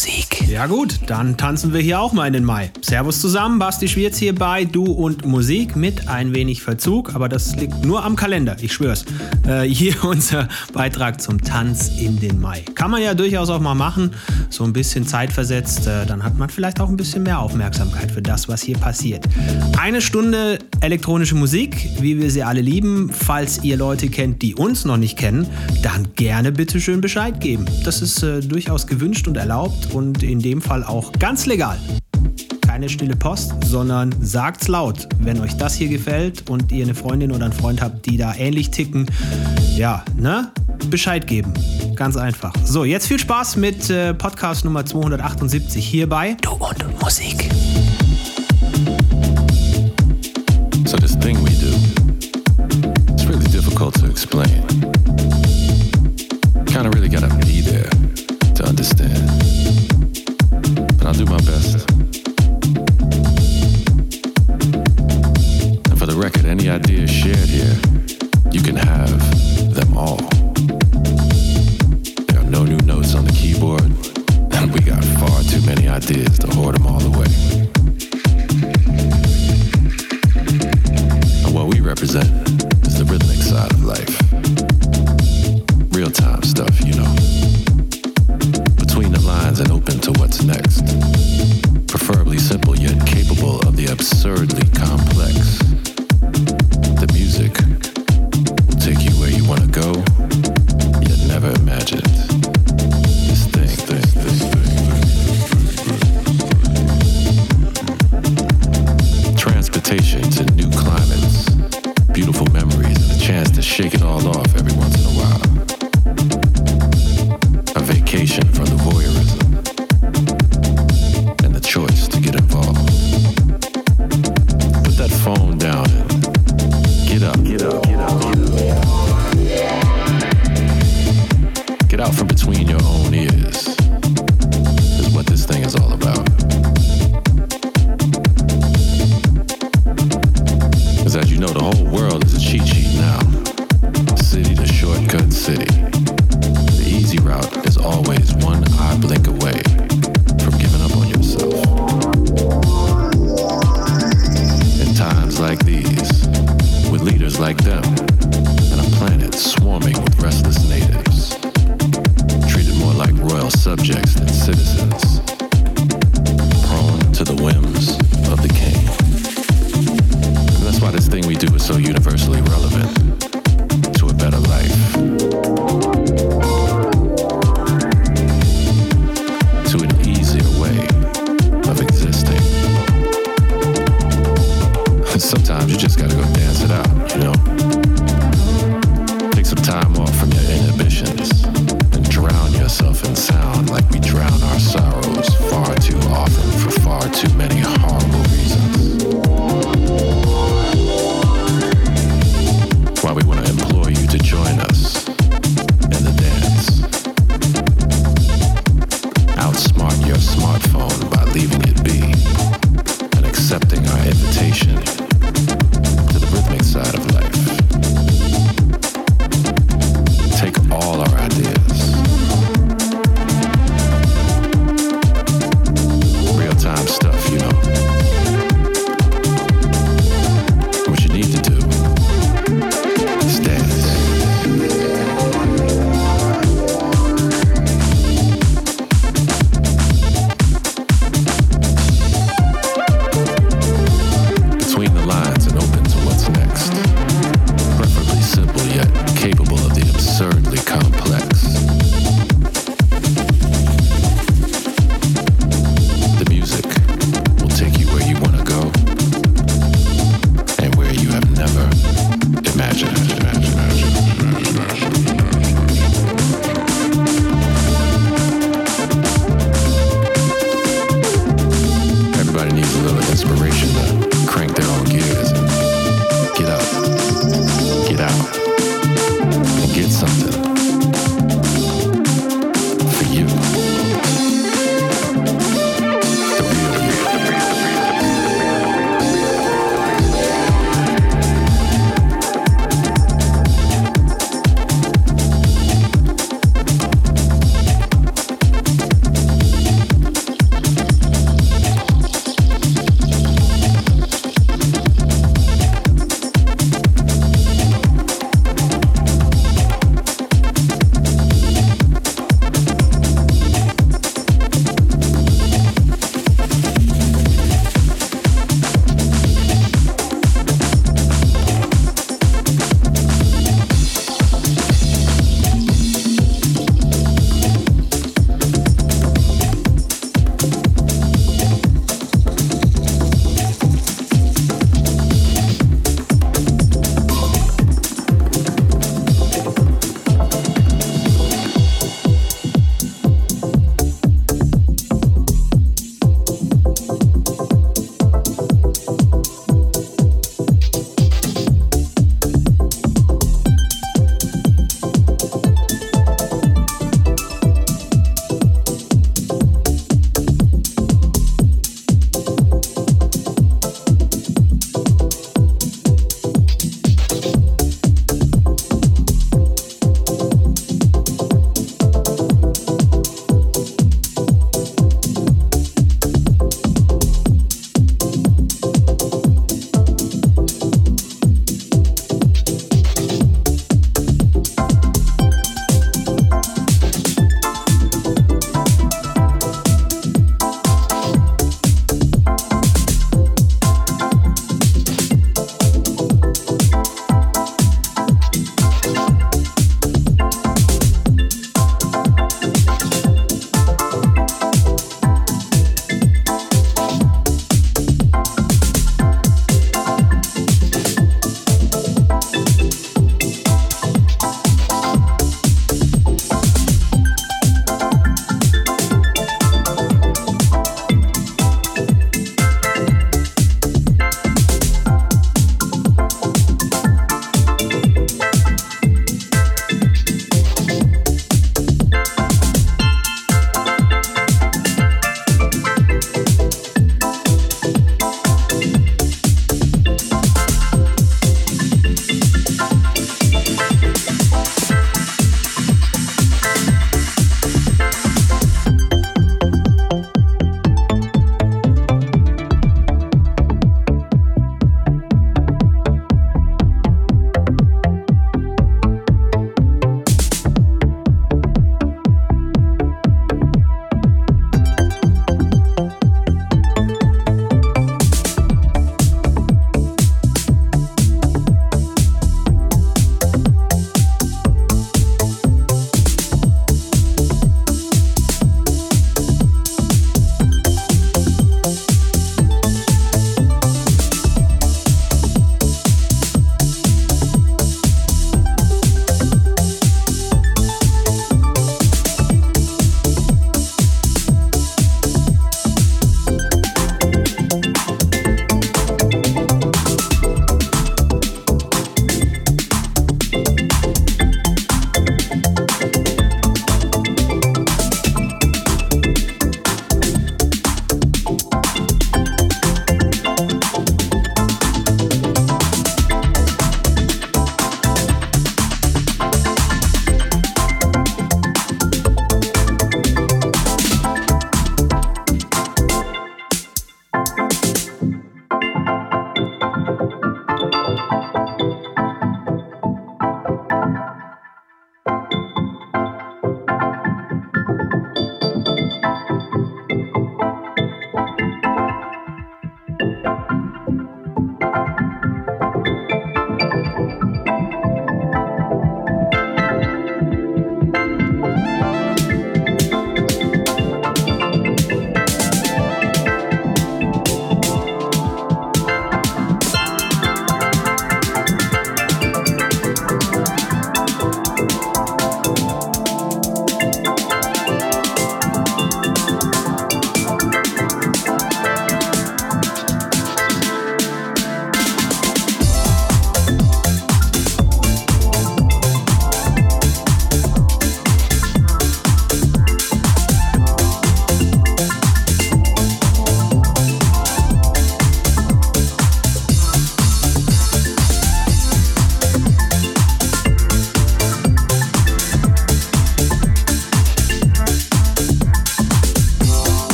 Musik. Ja gut, dann tanzen wir hier auch mal in den Mai. Servus zusammen, Basti Schwierz hier bei Du und Musik mit ein wenig Verzug, aber das liegt nur am Kalender, ich schwör's. Äh, hier unser Beitrag zum Tanz in den Mai. Kann man ja durchaus auch mal machen, so ein bisschen zeitversetzt, äh, dann hat man vielleicht auch ein bisschen mehr Aufmerksamkeit für das, was hier passiert. Eine Stunde elektronische Musik, wie wir sie alle lieben. Falls ihr Leute kennt, die uns noch nicht kennen, dann gerne bitte schön Bescheid geben. Das ist äh, durchaus gewünscht und erlaubt und in dem Fall auch ganz legal. Keine stille Post, sondern sagt's laut. Wenn euch das hier gefällt und ihr eine Freundin oder einen Freund habt, die da ähnlich ticken, ja, ne? Bescheid geben. Ganz einfach. So, jetzt viel Spaß mit äh, Podcast Nummer 278 hierbei. Du und Musik. So this thing we do, it's really difficult to explain.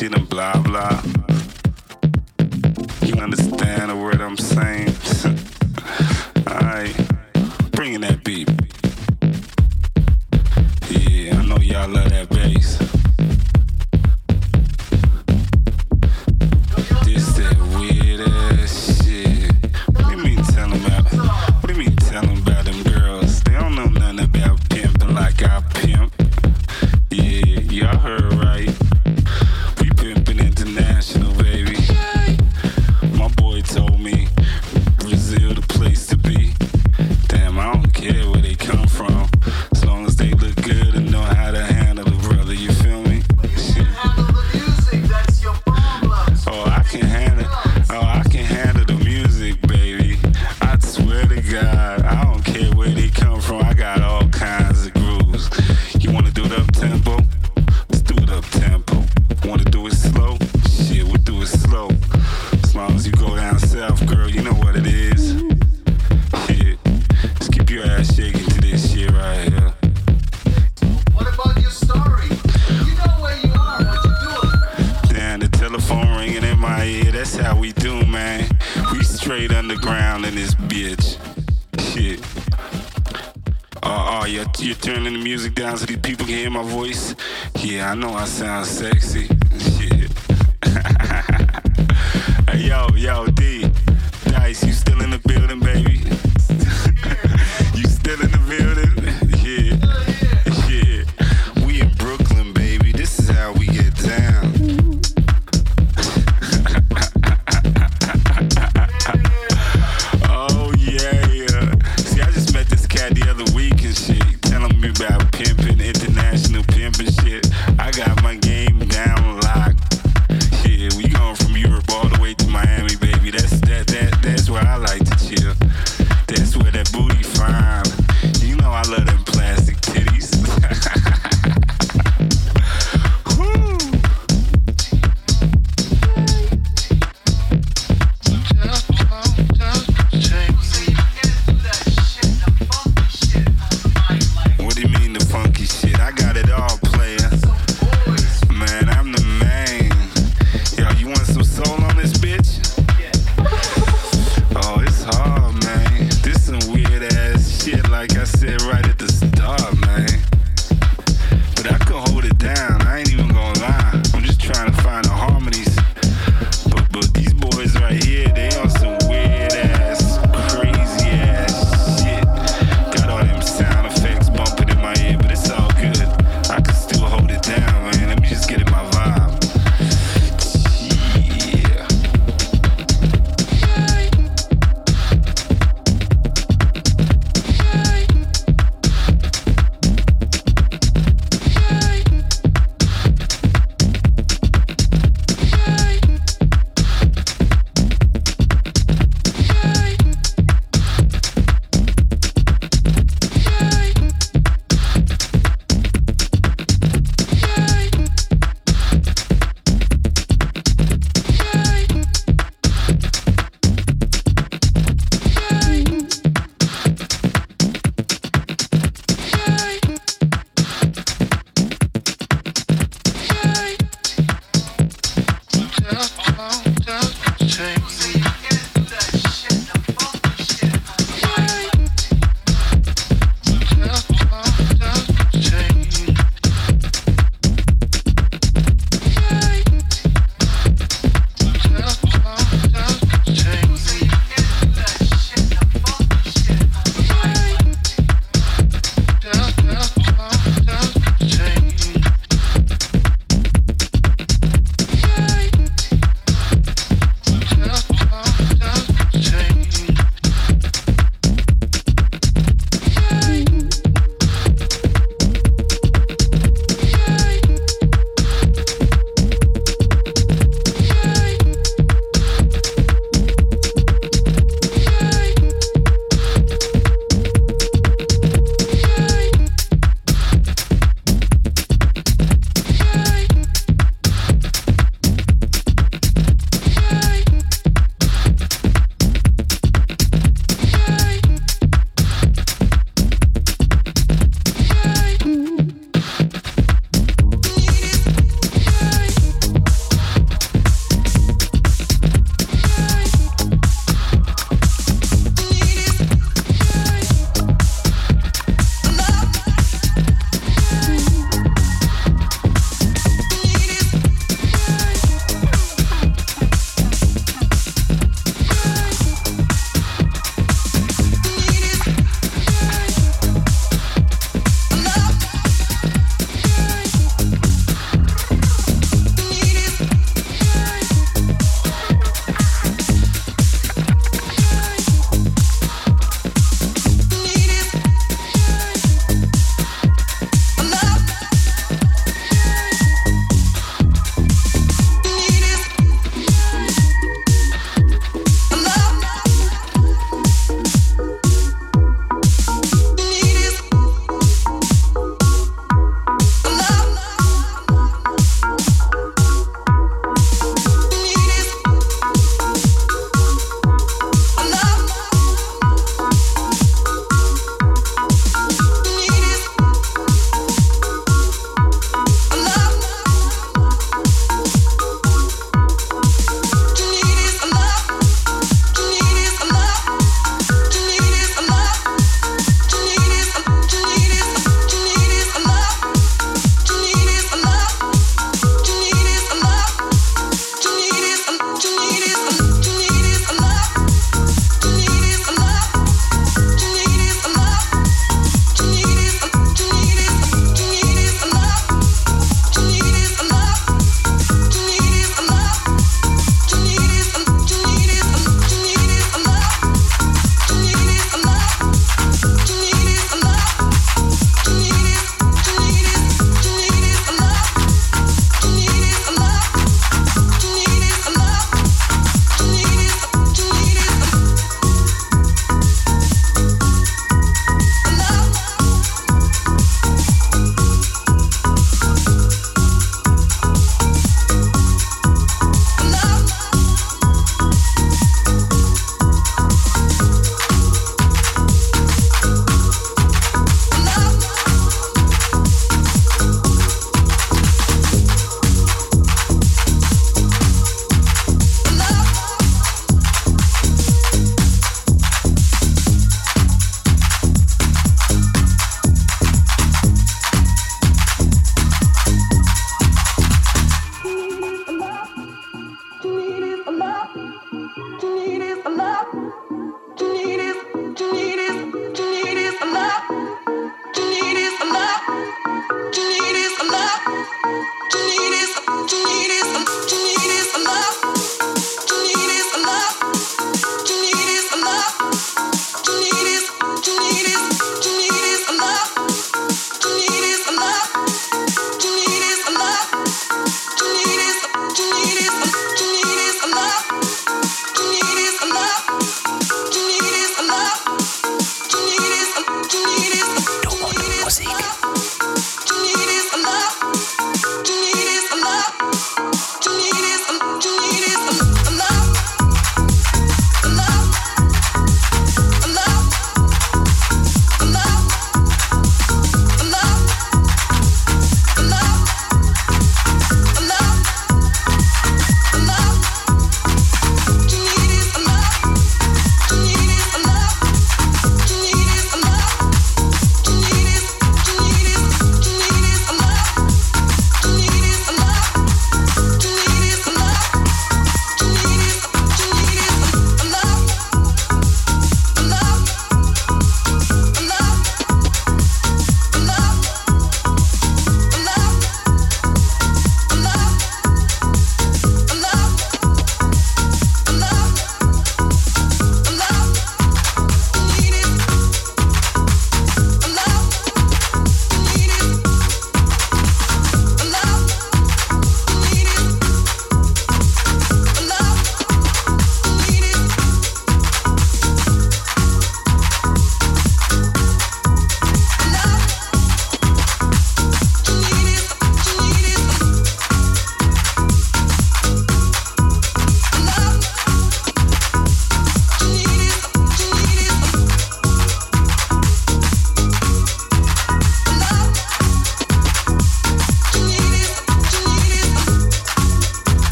shit and blah blah. You understand the word I'm saying?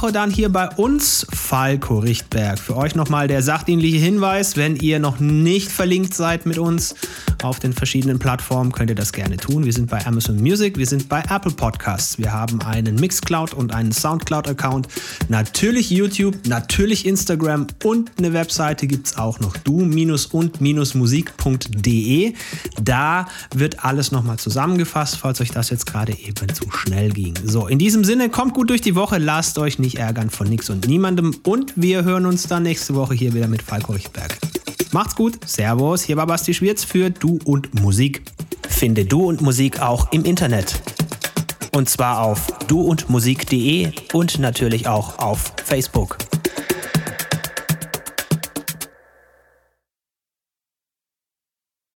Woche dann hier bei uns Falco Richtberg. Für euch nochmal der sachdienliche Hinweis, wenn ihr noch nicht verlinkt seid mit uns auf den verschiedenen Plattformen, könnt ihr das gerne tun. Wir sind bei Amazon Music, wir sind bei Apple Podcasts, wir haben einen Mixcloud und einen Soundcloud-Account, natürlich YouTube, natürlich Instagram und eine Webseite gibt es auch noch, du-und-musik.de. Da wird alles nochmal zusammengefasst, falls euch das jetzt gerade eben zu schnell ging. So, in diesem Sinne, kommt gut durch die Woche, lasst euch nicht ärgern von nix und niemandem und wir hören uns dann nächste Woche hier wieder mit Falco Richtberg. Macht's gut, Servus, hier war Basti Schwierz für Du und Musik. Finde Du und Musik auch im Internet. Und zwar auf duundmusik.de und natürlich auch auf Facebook.